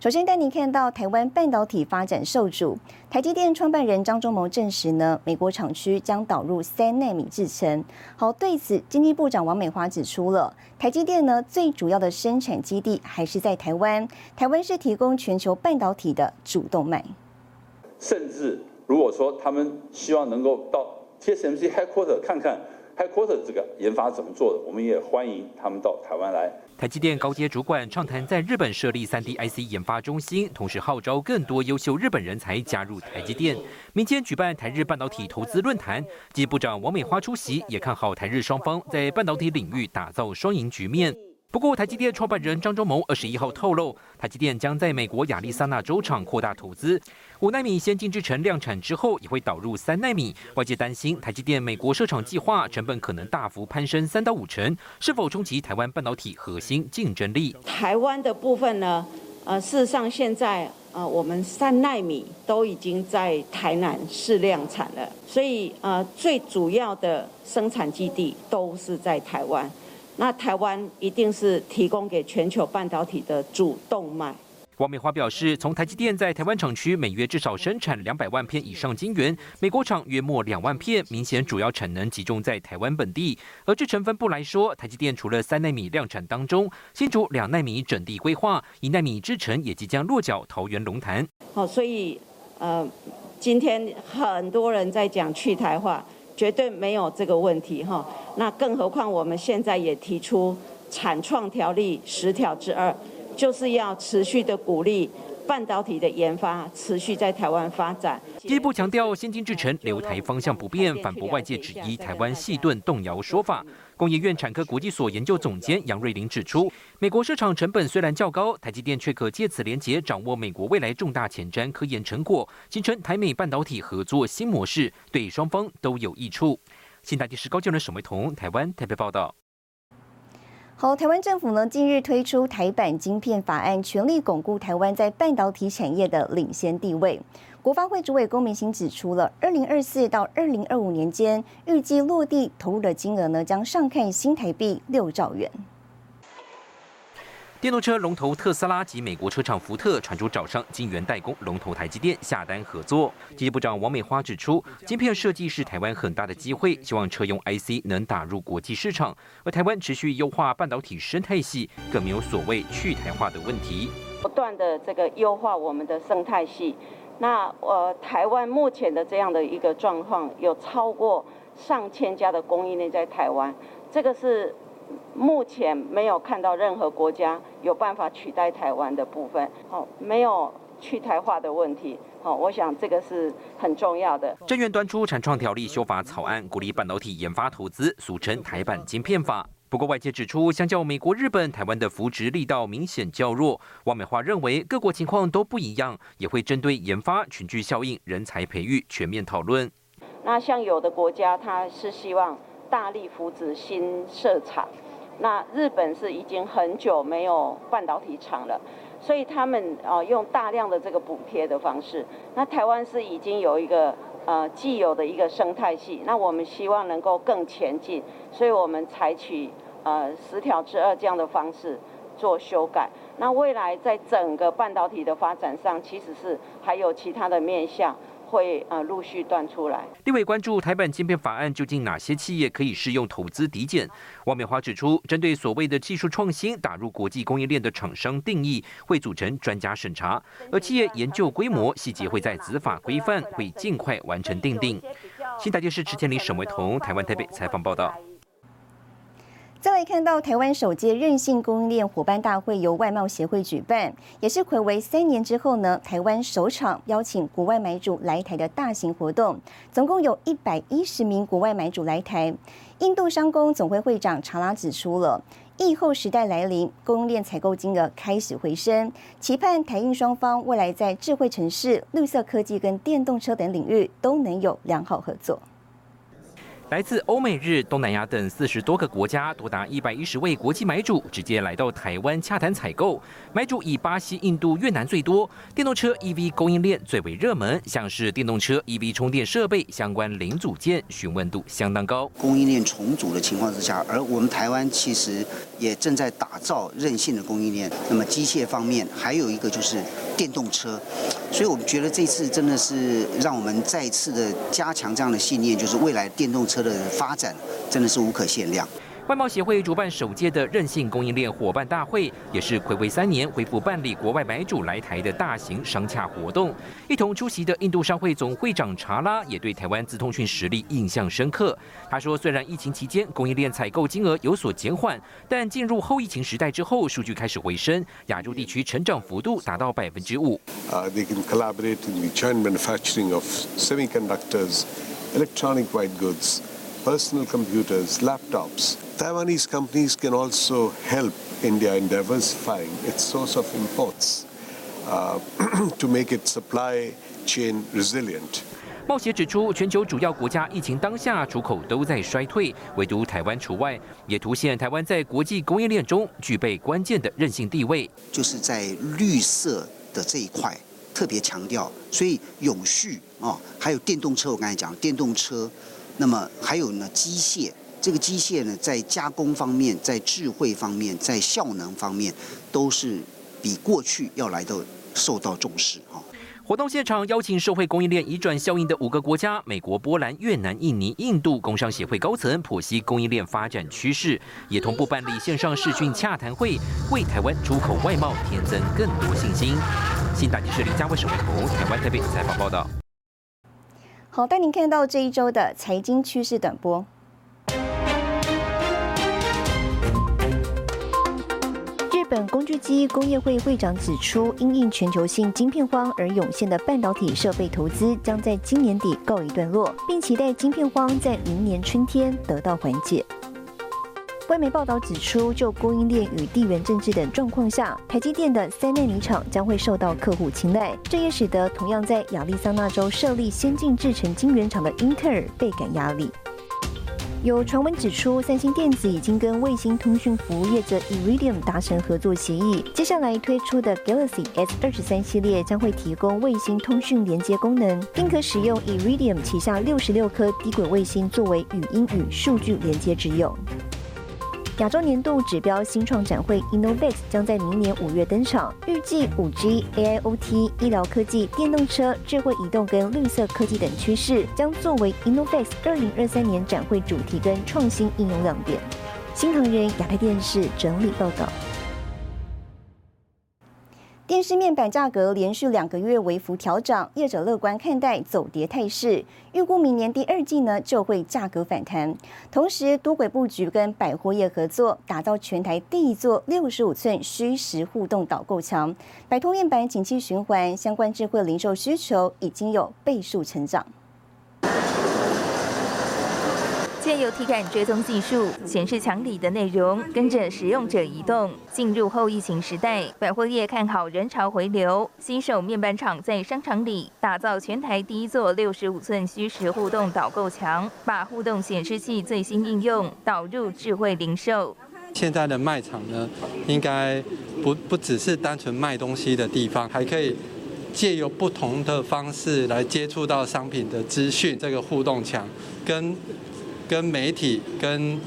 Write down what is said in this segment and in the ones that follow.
首先带您看到台湾半导体发展受阻，台积电创办人张忠谋证实呢，美国厂区将导入三纳米制程。好，对此经济部长王美华指出了，台积电呢最主要的生产基地还是在台湾，台湾是提供全球半导体的主动脉。甚至如果说他们希望能够到 TSMC headquarter 看看。Headquarter 这个研发怎么做的？我们也欢迎他们到台湾来。台积电高阶主管畅谈在日本设立 3D IC 研发中心，同时号召更多优秀日本人才加入台积电。民间举办台日半导体投资论坛，及部长王美花出席，也看好台日双方在半导体领域打造双赢局面。不过，台积电创办人张忠谋二十一号透露，台积电将在美国亚利桑那州厂扩大投资，五纳米先进制程量产之后，也会导入三纳米。外界担心台积电美国设厂计划成本可能大幅攀升三到五成，是否冲击台湾半导体核心竞争力？台湾的部分呢？呃，事实上现在呃，我们三纳米都已经在台南试量产了，所以呃，最主要的生产基地都是在台湾。那台湾一定是提供给全球半导体的主动脉。王美华表示，从台积电在台湾厂区每月至少生产两百万片以上晶圆，美国厂约莫两万片，明显主要产能集中在台湾本地。而制成分布来说，台积电除了三纳米量产当中，新竹两纳米整地规划，一纳米制程也即将落脚桃园龙潭。好，所以呃，今天很多人在讲去台化。绝对没有这个问题哈，那更何况我们现在也提出产创条例十条之二，就是要持续的鼓励。半导体的研发持续在台湾发展。第一步强调先进制程留台方向不变，反驳外界质疑台湾细盾动摇说法。工业院产科国际所研究总监杨瑞玲指出，美国市场成本虽然较高，台积电却可借此连结掌握美国未来重大前瞻科研成果，形成台美半导体合作新模式，对双方都有益处。新台电视高教人沈维彤台湾台北报道。好，台湾政府呢近日推出台版晶片法案，全力巩固台湾在半导体产业的领先地位。国发会主委龚明鑫指出了，二零二四到二零二五年间，预计落地投入的金额呢将上看新台币六兆元。电动车龙头特斯拉及美国车厂福特传出找上晶圆代工龙头台积电下单合作。经济部长王美花指出，晶片设计是台湾很大的机会，希望车用 IC 能打入国际市场。而台湾持续优化半导体生态系，更没有所谓去台化的问题。不断的这个优化我们的生态系，那呃台湾目前的这样的一个状况，有超过上千家的供应链在台湾，这个是。目前没有看到任何国家有办法取代台湾的部分，好，没有去台化的问题，好，我想这个是很重要的。政院端出产创条例修法草案，鼓励半导体研发投资，俗称台版晶片法。不过外界指出，相较美国、日本，台湾的扶植力道明显较弱。王美华认为，各国情况都不一样，也会针对研发、群聚效应、人才培育全面讨论。那像有的国家，他是希望。大力扶植新设厂，那日本是已经很久没有半导体厂了，所以他们啊用大量的这个补贴的方式。那台湾是已经有一个呃既有的一个生态系，那我们希望能够更前进，所以我们采取呃十条之二这样的方式做修改。那未来在整个半导体的发展上，其实是还有其他的面向。会呃陆续断出来。另外关注台版芯片法案究竟哪些企业可以适用投资抵减？王美华指出，针对所谓的技术创新打入国际供应链的厂商定义，会组成专家审查，而企业研究规模细节会在子法规范，会尽快完成定定。新台电视池千里沈维彤台湾台北采访报道。再来看到台湾首届韧性供应链伙伴大会由外贸协会举办，也是暌违三年之后呢，台湾首场邀请国外买主来台的大型活动，总共有一百一十名国外买主来台。印度商工总会会长查拉指出了，疫后时代来临，供应链采购金额开始回升，期盼台印双方未来在智慧城市、绿色科技跟电动车等领域都能有良好合作。来自欧美日、东南亚等四十多个国家，多达一百一十位国际买主直接来到台湾洽谈采购。买主以巴西、印度、越南最多。电动车 EV 供应链最为热门，像是电动车 EV 充电设备相关零组件，询问度相当高。供应链重组的情况之下，而我们台湾其实也正在打造韧性的供应链。那么机械方面，还有一个就是电动车，所以我们觉得这次真的是让我们再次的加强这样的信念，就是未来电动车。的发展真的是无可限量。外贸协会主办首届的韧性供应链伙伴大会，也是暌违三年恢复办理国外买主来台的大型商洽活动。一同出席的印度商会总会长查拉也对台湾资通讯实力印象深刻。他说，虽然疫情期间供应链采购金额有所减缓，但进入后疫情时代之后，数据开始回升，亚洲地区成长幅度达到百分之五。Uh, they can collaborate in the joint manufacturing of semiconductors, electronic white goods. personal computers, laptops. Taiwanese companies can also help India in diversifying its source of imports uh, to make its supply chain resilient. 冒协指出，全球主要国家疫情当下出口都在衰退，唯独台湾除外，也凸显台湾在国际供应链中具备关键的韧性地位。就是在绿色的这一块特别强调，所以永续啊，还有电动车，我刚才讲电动车。那么还有呢，机械这个机械呢，在加工方面、在智慧方面、在效能方面，都是比过去要来的受到重视哈。活动现场邀请社会供应链移转效应的五个国家：美国、波兰、越南、印尼、印度工商协会高层剖析供应链发展趋势，也同步办理线上视讯洽谈会，为台湾出口外贸添增更多信心。新大纪社李家伟、沈伟彤，台湾台北采访报道。好，带您看到这一周的财经趋势短波。日本工具机工业会会长指出，因应全球性晶片荒而涌现的半导体设备投资将在今年底告一段落，并期待晶片荒在明年春天得到缓解。外媒报道指出，就供应链与地缘政治等状况下，台积电的三纳米厂将会受到客户青睐，这也使得同样在亚利桑那州设立先进制程晶圆厂的英特尔倍感压力。有传闻指出，三星电子已经跟卫星通讯服务业者 Iridium 达成合作协议，接下来推出的 Galaxy S 二十三系列将会提供卫星通讯连接功能，并可使用 Iridium 旗下六十六颗低轨卫星作为语音与数据连接之用。亚洲年度指标新创展会 Innovex 将在明年五月登场，预计五 G、AIoT、医疗科技、电动车、智慧移动跟绿色科技等趋势将作为 Innovex 二零二三年展会主题跟创新应用亮点。新唐人亚太电视整理报道。电视面板价格连续两个月微幅调涨，业者乐观看待走跌态势，预估明年第二季呢就会价格反弹。同时，多轨布局跟百货业合作，打造全台第一座六十五寸虚实互动导购墙，摆脱面板景气循环，相关智慧零售需求已经有倍数成长。借由体感追踪技术，显示墙里的内容跟着使用者移动。进入后疫情时代，百货业看好人潮回流，新手面板厂在商场里打造全台第一座六十五寸虚实互动导购墙，把互动显示器最新应用导入智慧零售。现在的卖场呢，应该不不只是单纯卖东西的地方，还可以借由不同的方式来接触到商品的资讯。这个互动墙跟跟媒体、跟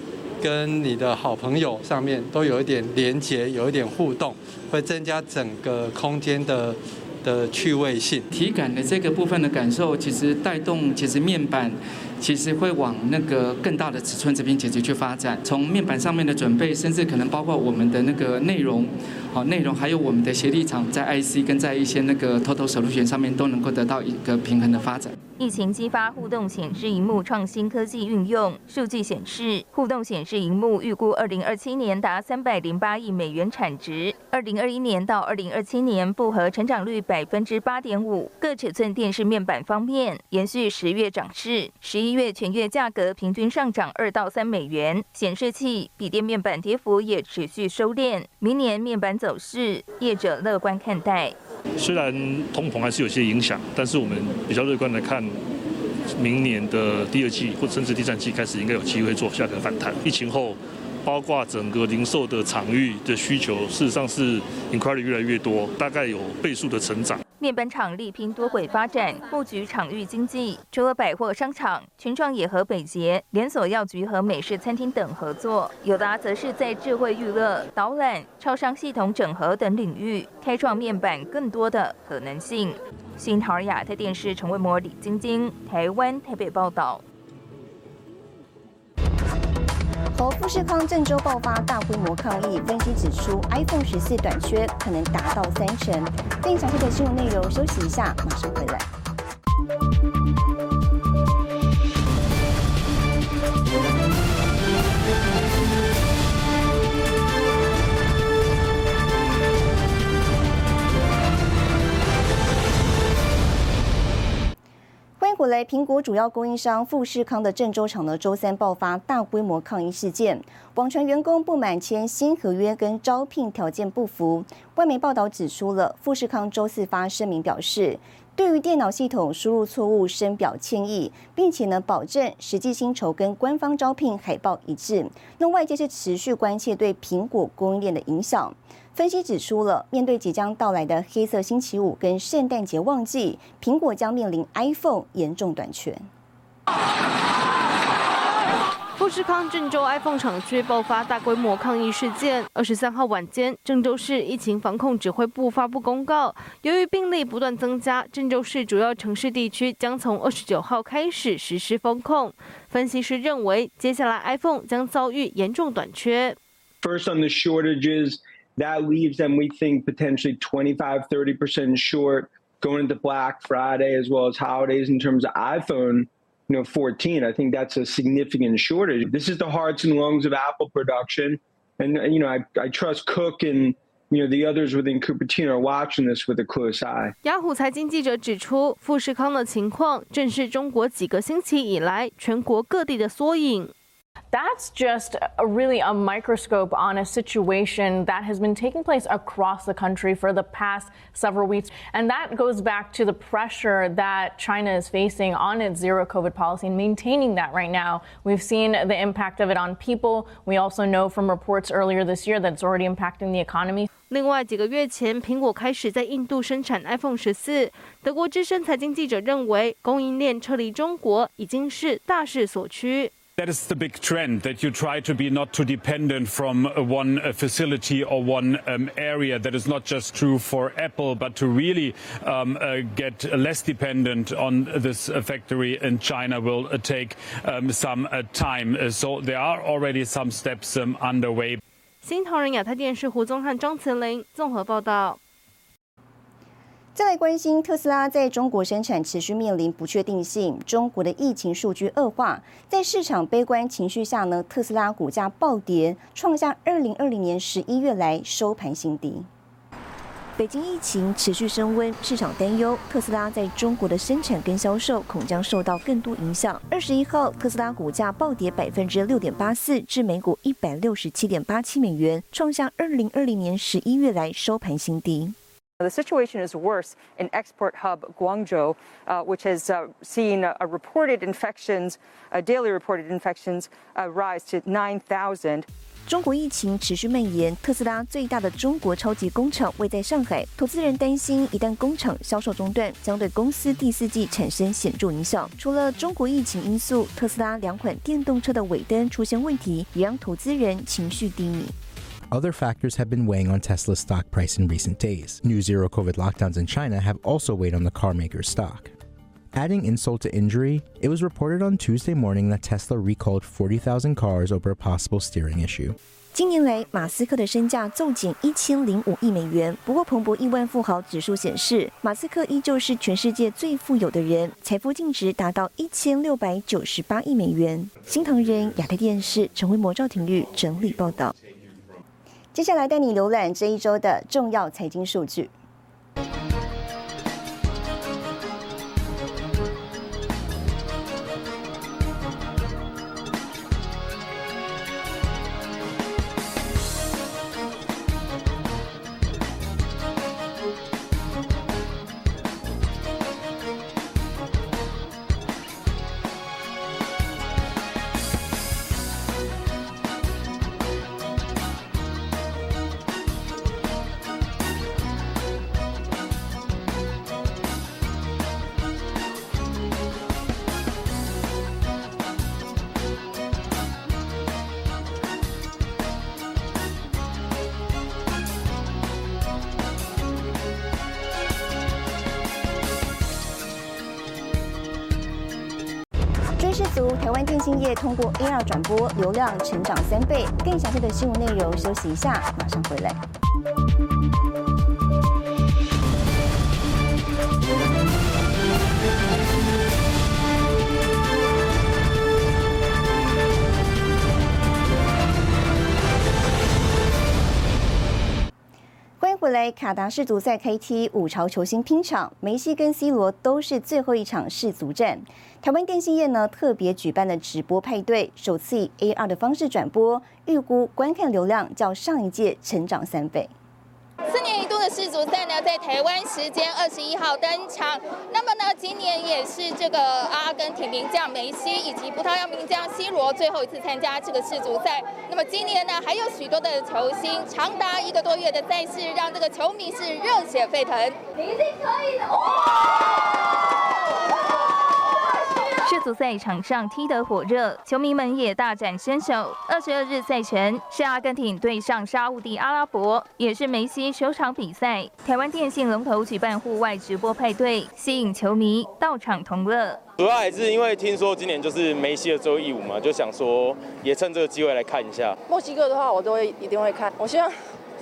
跟你的好朋友上面都有一点连接，有一点互动，会增加整个空间的的趣味性。体感的这个部分的感受，其实带动其实面板。其实会往那个更大的尺寸这边解决去发展，从面板上面的准备，甚至可能包括我们的那个内容，好内容，还有我们的协力厂在 IC 跟在一些那个 Total Solution 上面都能够得到一个平衡的发展。疫情激发互动显示荧幕创新科技运用，数据显示，互动显示荧幕预估二零二七年达三百零八亿美元产值，二零二一年到二零二七年复合成长率百分之八点五。各尺寸电视面板方面，延续十月涨势，十一。月全月价格平均上涨二到三美元，显示器、笔电面板跌幅也持续收敛。明年面板走势，业者乐观看待。虽然通膨还是有些影响，但是我们比较乐观的看，明年的第二季或甚至第三季开始，应该有机会做价格反弹。疫情后。包括整个零售的场域的需求，事实上是 inquiry 越来越多，大概有倍数的成长。面板厂力拼多轨发展，布局场域经济。除了百货商场，群创也和北捷连锁药局和美式餐厅等合作。友达则是在智慧娱乐、导览、超商系统整合等领域，开创面板更多的可能性。新桃亚太电视陈卫模、李晶晶，台湾台北报道。富士康郑州爆发大规模抗议，分析指出 iPhone 十四短缺可能达到三成。更详细的新闻内容，休息一下，马上回来。回来，苹果主要供应商富士康的郑州厂呢，周三爆发大规模抗议事件，网传员工不满签新合约跟招聘条件不符。外媒报道指出了，富士康周四发声明表示，对于电脑系统输入错误深表歉意，并且呢保证实际薪酬跟官方招聘海报一致。那外界是持续关切对苹果供应链的影响。分析指出了，面对即将到来的黑色星期五跟圣诞节旺季，苹果将面临 iPhone 严重短缺。富士康郑州 iPhone 厂区爆发大规模抗议事件。二十三号晚间，郑州市疫情防控指挥部发布公告，由于病例不断增加，郑州市主要城市地区将从二十九号开始实施封控。分析师认为，接下来 iPhone 将遭遇严重短缺。First on the shortages. that leaves them, we think, potentially 25, 30% short going into Black Friday as well as holidays in terms of iPhone. You know, 14. I think that's a significant shortage. This is the hearts and lungs of Apple production, and you know, I, I trust Cook and you know the others within Cupertino are watching this with a close eye. 雅虎财经记者指出，富士康的情况正是中国几个星期以来全国各地的缩影。 that's just a, really a microscope on a situation that has been taking place across the country for the past several weeks. And that goes back to the pressure that China is facing on its zero COVID policy and maintaining that right now. We've seen the impact of it on people. We also know from reports earlier this year that it's already impacting the economy. 另外，几个月前，苹果开始在印度生产 iPhone 十四。德国资深财经记者认为，供应链撤离中国已经是大势所趋。 that is the big trend that you try to be not too dependent from one facility or one um, area. That is not just true for Apple, but to really um, uh, get less dependent on this factory in China will uh, take um, some uh, time. so there are already some steps underway. 新唐人亚太电视胡宗汉、张慈玲综合报道。 再来关心特斯拉在中国生产持续面临不确定性，中国的疫情数据恶化，在市场悲观情绪下呢，特斯拉股价暴跌，创下二零二零年十一月来收盘新低。北京疫情持续升温，市场担忧特斯拉在中国的生产跟销售恐将受到更多影响。二十一号，特斯拉股价暴跌百分之六点八四，至每股一百六十七点八七美元，创下二零二零年十一月来收盘新低。The situation is worse in export hub Guangzhou, which has seen a reported infections, a daily reported infections uh, rise to 9,000. 中国疫情持续蔓延，特斯拉最大的中国超级工厂位在上海。投资人担心，一旦工厂销售中断，将对公司第四季产生显著影响。除了中国疫情因素，特斯拉两款电动车的尾灯出现问题，也让投资人情绪低迷。Other factors have been weighing on Tesla's stock price in recent days. New zero COVID lockdowns in China have also weighed on the carmaker's stock. Adding insult to injury, it was reported on Tuesday morning that Tesla recalled 40,000 cars over a possible steering issue. 近年来，马斯克的身价骤减一千零五亿美元。不过，彭博亿万富豪指数显示，马斯克依旧是全世界最富有的人，财富净值达到一千六百九十八亿美元。新唐人亚太电视陈辉模、赵廷玉整理报道。 接下来带你浏览这一周的重要财经数据。台湾电信业通过 AR 转播，流量成长三倍。更详细的新闻内容，休息一下，马上回来。回来！卡达世足赛开踢，五朝球星拼场，梅西跟 C 罗都是最后一场世足战。台湾电信业呢特别举办了直播派对，首次以 AR 的方式转播，预估观看流量较上一届成长三倍。四年一度的世足赛呢，在台湾时间二十一号登场。那么呢，今年也是这个阿根廷名将梅西以及葡萄牙名将 C 罗最后一次参加这个世足赛。那么今年呢，还有许多的球星，长达一个多月的赛事，让这个球迷是热血沸腾。你一定可以的！世足赛场上踢得火热，球迷们也大展身手。二十二日赛程是阿根廷对上沙地阿拉伯，也是梅西首场比赛。台湾电信龙头举办户外直播派对，吸引球迷到场同乐。主要还是因为听说今年就是梅西的最后一舞嘛，就想说也趁这个机会来看一下。墨西哥的话，我都会一定会看。我希望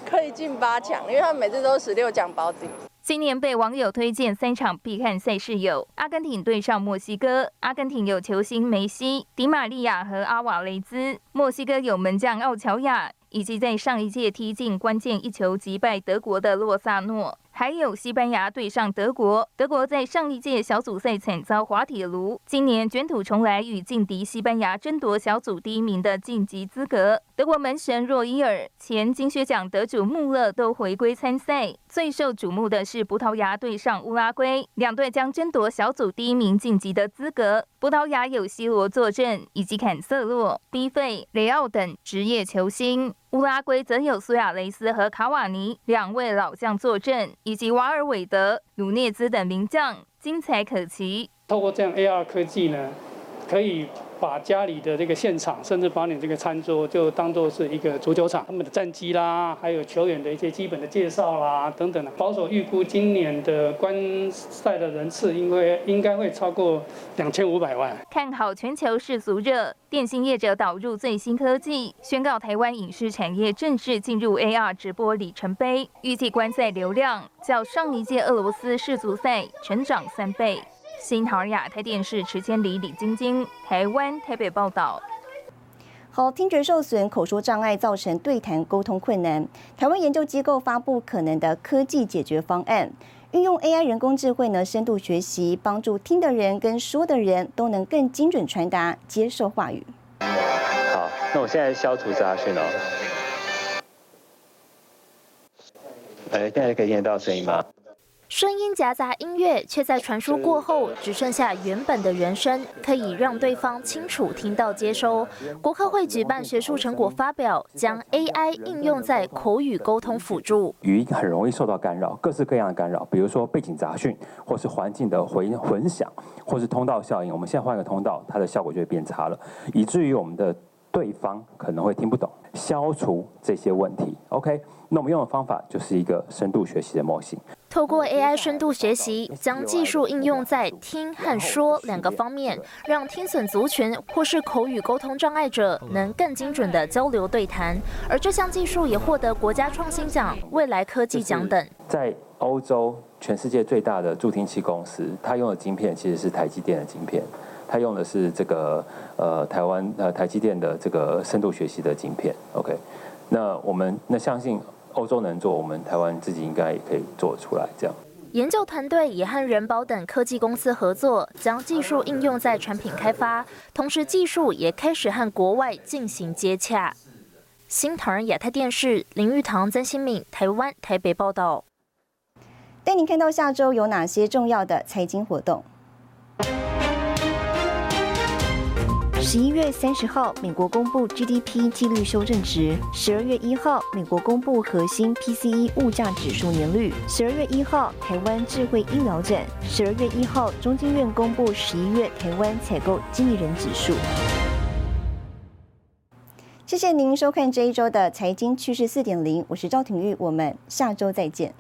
可以进八强，因为他们每次都是十六强保底。今年被网友推荐三场必看赛事有：阿根廷对上墨西哥，阿根廷有球星梅西、迪玛利亚和阿瓦雷兹；墨西哥有门将奥乔亚，以及在上一届踢进关键一球击败德国的洛萨诺。还有西班牙对上德国，德国在上一届小组赛惨遭滑铁卢，今年卷土重来，与劲敌西班牙争夺小组第一名的晋级资格。德国门神若伊尔、前金靴奖得主穆勒都回归参赛。最受瞩目的是葡萄牙对上乌拉圭，两队将争夺小组第一名晋级的资格。葡萄牙有 C 罗坐镇，以及坎瑟洛、B 费、雷奥等职业球星；乌拉圭则有苏亚雷斯和卡瓦尼两位老将坐镇，以及瓦尔韦德、鲁涅兹等名将，精彩可期。透过这样 AR 科技呢，可以。把家里的这个现场，甚至把你这个餐桌，就当做是一个足球场。他们的战绩啦，还有球员的一些基本的介绍啦，等等的。保守预估，今年的观赛的人次，应该应该会超过两千五百万。看好全球世俗热，电信业者导入最新科技，宣告台湾影视产业正式进入 AR 直播里程碑。预计观赛流量较上一届俄罗斯世足赛成长三倍。新唐亚太电视池千里、李晶晶，台湾台北报道。好，听觉受损、口说障碍造成对谈沟通困难。台湾研究机构发布可能的科技解决方案，运用 AI 人工智慧呢，深度学习，帮助听的人跟说的人都能更精准传达、接受话语。好，那我现在消除杂讯哦。哎，现在可以听得到声音吗？声音夹杂音乐，却在传输过后只剩下原本的原声，可以让对方清楚听到接收。国科会举办学术成果发表，将 AI 应用在口语沟通辅助。语音很容易受到干扰，各式各样的干扰，比如说背景杂讯，或是环境的回混响，或是通道效应。我们现在换个通道，它的效果就会变差了，以至于我们的对方可能会听不懂。消除这些问题，OK。那我们用的方法就是一个深度学习的模型。透过 AI 深度学习，将技术应用在听和说两个方面，让听损族群或是口语沟通障碍者能更精准的交流对谈。而这项技术也获得国家创新奖、未来科技奖等。在欧洲，全世界最大的助听器公司，它用的晶片其实是台积电的晶片，它用的是这个呃台湾呃台积电的这个深度学习的晶片。OK，那我们那相信。欧洲能做，我们台湾自己应该也可以做出来。这样，研究团队也和人保等科技公司合作，将技术应用在产品开发，同时技术也开始和国外进行接洽。新唐人亚太电视林玉堂、曾新敏，台湾台北报道。带您看到下周有哪些重要的财经活动。十一月三十号，美国公布 GDP 季率修正值；十二月一号，美国公布核心 PCE 物价指数年率；十二月一号，台湾智慧医疗展；十二月一号，中经院公布十一月台湾采购经理人指数。谢谢您收看这一周的财经趋势四点零，我是赵廷玉，我们下周再见。